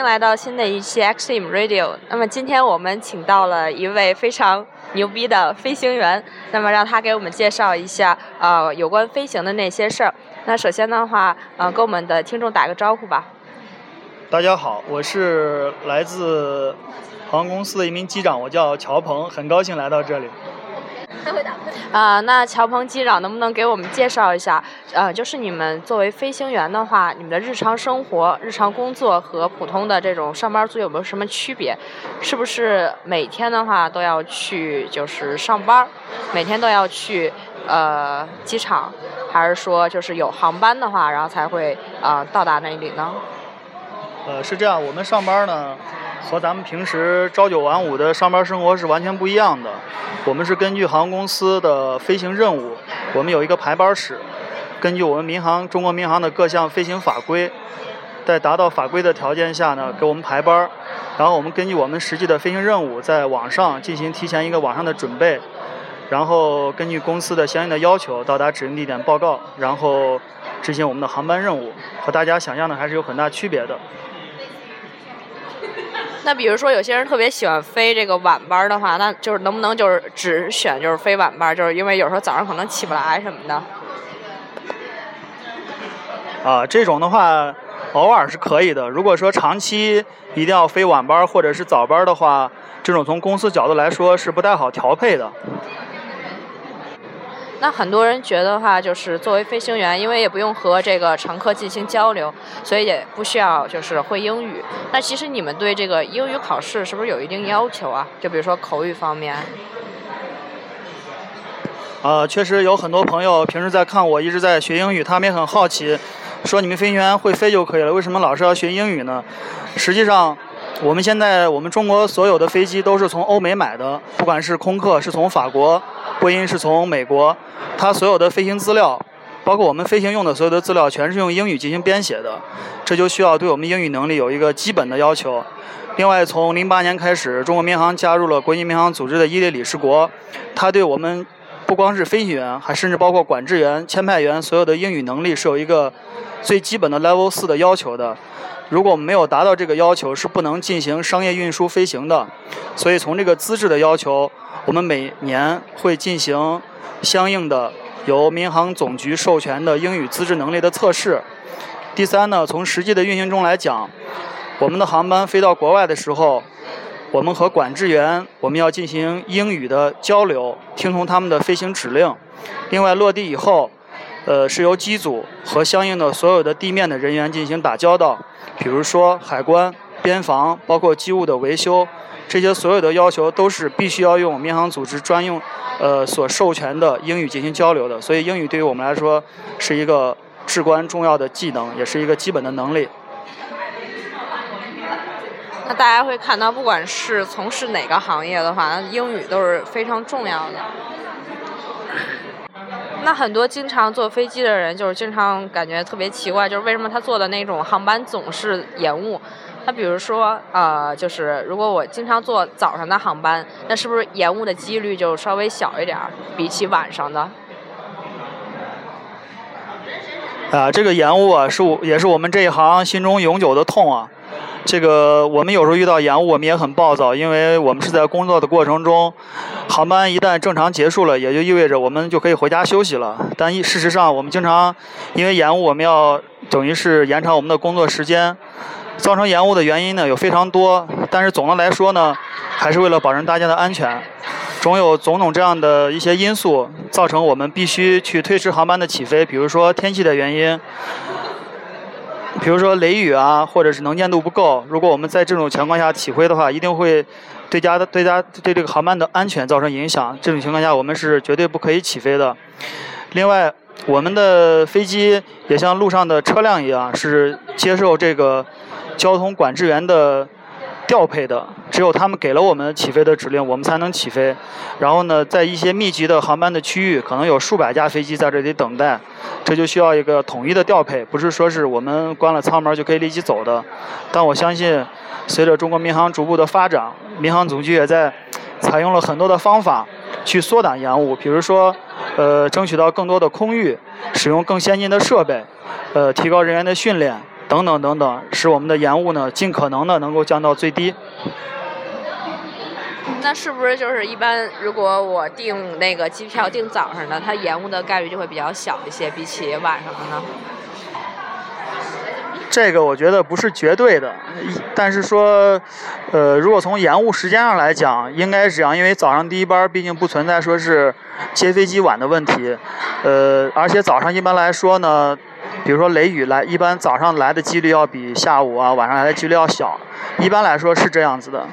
迎来到新的一期 Xtreme Radio。那么今天我们请到了一位非常牛逼的飞行员，那么让他给我们介绍一下呃有关飞行的那些事儿。那首先的话，呃，跟我们的听众打个招呼吧。大家好，我是来自航空公司的一名机长，我叫乔鹏，很高兴来到这里。啊，那乔鹏机长能不能给我们介绍一下？呃，就是你们作为飞行员的话，你们的日常生活、日常工作和普通的这种上班族有没有什么区别？是不是每天的话都要去就是上班，每天都要去呃机场，还是说就是有航班的话，然后才会啊到达那里呢？呃，是这样，我们上班呢，和咱们平时朝九晚五的上班生活是完全不一样的。我们是根据航空公司的飞行任务，我们有一个排班室，根据我们民航中国民航的各项飞行法规，在达到法规的条件下呢，给我们排班然后我们根据我们实际的飞行任务，在网上进行提前一个网上的准备，然后根据公司的相应的要求，到达指定地点报告，然后执行我们的航班任务，和大家想象的还是有很大区别的。那比如说，有些人特别喜欢飞这个晚班的话，那就是能不能就是只选就是飞晚班，就是因为有时候早上可能起不来什么的。啊，这种的话，偶尔是可以的。如果说长期一定要飞晚班或者是早班的话，这种从公司角度来说是不太好调配的。那很多人觉得话，就是作为飞行员，因为也不用和这个乘客进行交流，所以也不需要就是会英语。那其实你们对这个英语考试是不是有一定要求啊？就比如说口语方面。呃，确实有很多朋友平时在看我一直在学英语，他们也很好奇，说你们飞行员会飞就可以了，为什么老是要学英语呢？实际上。我们现在，我们中国所有的飞机都是从欧美买的，不管是空客是从法国，波音是从美国，它所有的飞行资料，包括我们飞行用的所有的资料，全是用英语进行编写的，这就需要对我们英语能力有一个基本的要求。另外，从零八年开始，中国民航加入了国际民航组织的一列理事国，它对我们不光是飞行员，还甚至包括管制员、签派员所有的英语能力是有一个最基本的 Level 四的要求的。如果没有达到这个要求，是不能进行商业运输飞行的。所以从这个资质的要求，我们每年会进行相应的由民航总局授权的英语资质能力的测试。第三呢，从实际的运行中来讲，我们的航班飞到国外的时候，我们和管制员我们要进行英语的交流，听从他们的飞行指令。另外落地以后。呃，是由机组和相应的所有的地面的人员进行打交道，比如说海关、边防，包括机务的维修，这些所有的要求都是必须要用民航组织专用，呃所授权的英语进行交流的。所以英语对于我们来说是一个至关重要的技能，也是一个基本的能力。那大家会看到，不管是从事哪个行业的话，英语都是非常重要的。那很多经常坐飞机的人，就是经常感觉特别奇怪，就是为什么他坐的那种航班总是延误？他比如说，呃，就是如果我经常坐早上的航班，那是不是延误的几率就稍微小一点儿，比起晚上的？啊，这个延误啊，是我也是我们这一行心中永久的痛啊。这个我们有时候遇到延误，我们也很暴躁，因为我们是在工作的过程中，航班一旦正常结束了，也就意味着我们就可以回家休息了。但事实上，我们经常因为延误，我们要等于是延长我们的工作时间。造成延误的原因呢有非常多，但是总的来说呢，还是为了保证大家的安全，总有种种这样的一些因素造成我们必须去推迟航班的起飞，比如说天气的原因。比如说雷雨啊，或者是能见度不够，如果我们在这种情况下起飞的话，一定会对家的对家对这个航班的安全造成影响。这种情况下，我们是绝对不可以起飞的。另外，我们的飞机也像路上的车辆一样，是接受这个交通管制员的。调配的，只有他们给了我们起飞的指令，我们才能起飞。然后呢，在一些密集的航班的区域，可能有数百架飞机在这里等待，这就需要一个统一的调配，不是说是我们关了舱门就可以立即走的。但我相信，随着中国民航逐步的发展，民航总局也在采用了很多的方法去缩短延误，比如说，呃，争取到更多的空域，使用更先进的设备，呃，提高人员的训练。等等等等，使我们的延误呢尽可能的能够降到最低。那是不是就是一般，如果我订那个机票订早上的，它延误的概率就会比较小一些，比起晚上的呢？这个我觉得不是绝对的，但是说，呃，如果从延误时间上来讲，应该是这样，因为早上第一班毕竟不存在说是接飞机晚的问题，呃，而且早上一般来说呢，比如说雷雨来，一般早上来的几率要比下午啊晚上来的几率要小，一般来说是这样子的。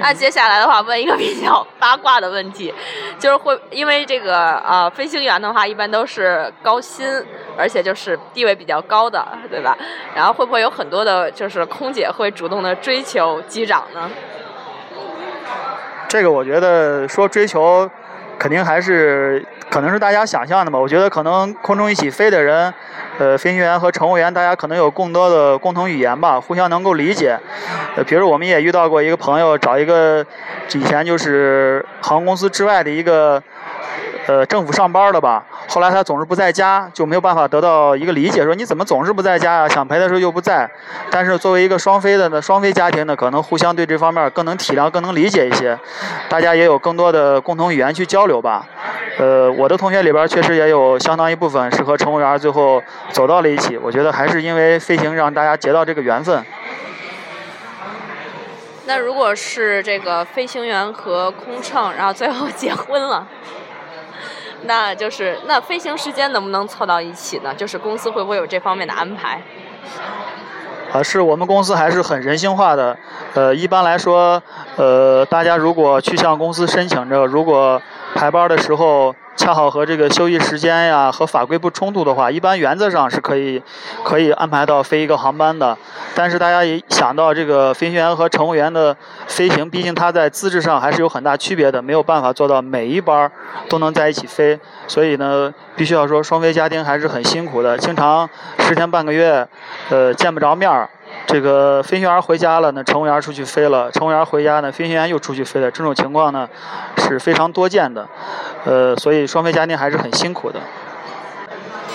那接下来的话，问一个比较八卦的问题，就是会因为这个呃，飞行员的话一般都是高薪，而且就是地位比较高的，对吧？然后会不会有很多的，就是空姐会主动的追求机长呢？这个我觉得说追求，肯定还是。可能是大家想象的吧，我觉得可能空中一起飞的人，呃，飞行员和乘务员，大家可能有更多的共同语言吧，互相能够理解。呃，比如我们也遇到过一个朋友，找一个以前就是航空公司之外的一个。呃，政府上班的吧，后来他总是不在家，就没有办法得到一个理解，说你怎么总是不在家呀？想陪的时候又不在。但是作为一个双飞的呢，双飞家庭呢，可能互相对这方面更能体谅、更能理解一些，大家也有更多的共同语言去交流吧。呃，我的同学里边确实也有相当一部分是和乘务员最后走到了一起。我觉得还是因为飞行让大家结到这个缘分。那如果是这个飞行员和空乘，然后最后结婚了？那就是那飞行时间能不能凑到一起呢？就是公司会不会有这方面的安排？啊，是我们公司还是很人性化的。呃，一般来说，呃，大家如果去向公司申请着，如果排班的时候。恰好和这个休息时间呀和法规不冲突的话，一般原则上是可以可以安排到飞一个航班的。但是大家也想到这个飞行员和乘务员的飞行，毕竟他在资质上还是有很大区别的，没有办法做到每一班都能在一起飞。所以呢，必须要说双飞家庭还是很辛苦的，经常十天半个月，呃，见不着面儿。这个飞行员回家了，那乘务员出去飞了；乘务员回家呢，飞行员又出去飞了。这种情况呢是非常多见的，呃，所以双飞家庭还是很辛苦的。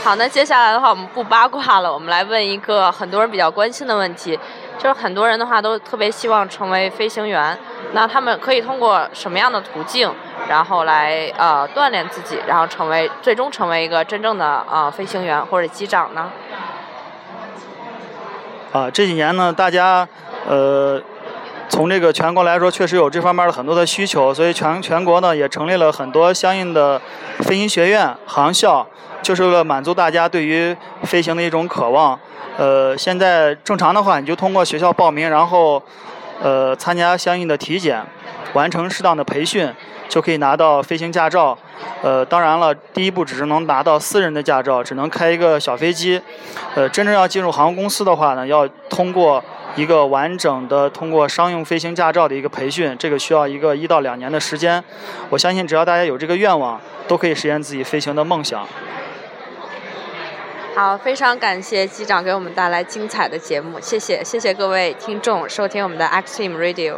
好，那接下来的话，我们不八卦了，我们来问一个很多人比较关心的问题，就是很多人的话都特别希望成为飞行员，那他们可以通过什么样的途径，然后来呃锻炼自己，然后成为最终成为一个真正的呃飞行员或者机长呢？啊，这几年呢，大家，呃，从这个全国来说，确实有这方面的很多的需求，所以全全国呢也成立了很多相应的飞行学院、航校，就是为了满足大家对于飞行的一种渴望。呃，现在正常的话，你就通过学校报名，然后，呃，参加相应的体检，完成适当的培训。就可以拿到飞行驾照，呃，当然了，第一步只是能拿到私人的驾照，只能开一个小飞机，呃，真正要进入航空公司的话呢，要通过一个完整的通过商用飞行驾照的一个培训，这个需要一个一到两年的时间。我相信只要大家有这个愿望，都可以实现自己飞行的梦想。好，非常感谢机长给我们带来精彩的节目，谢谢，谢谢各位听众收听我们的 X Team Radio。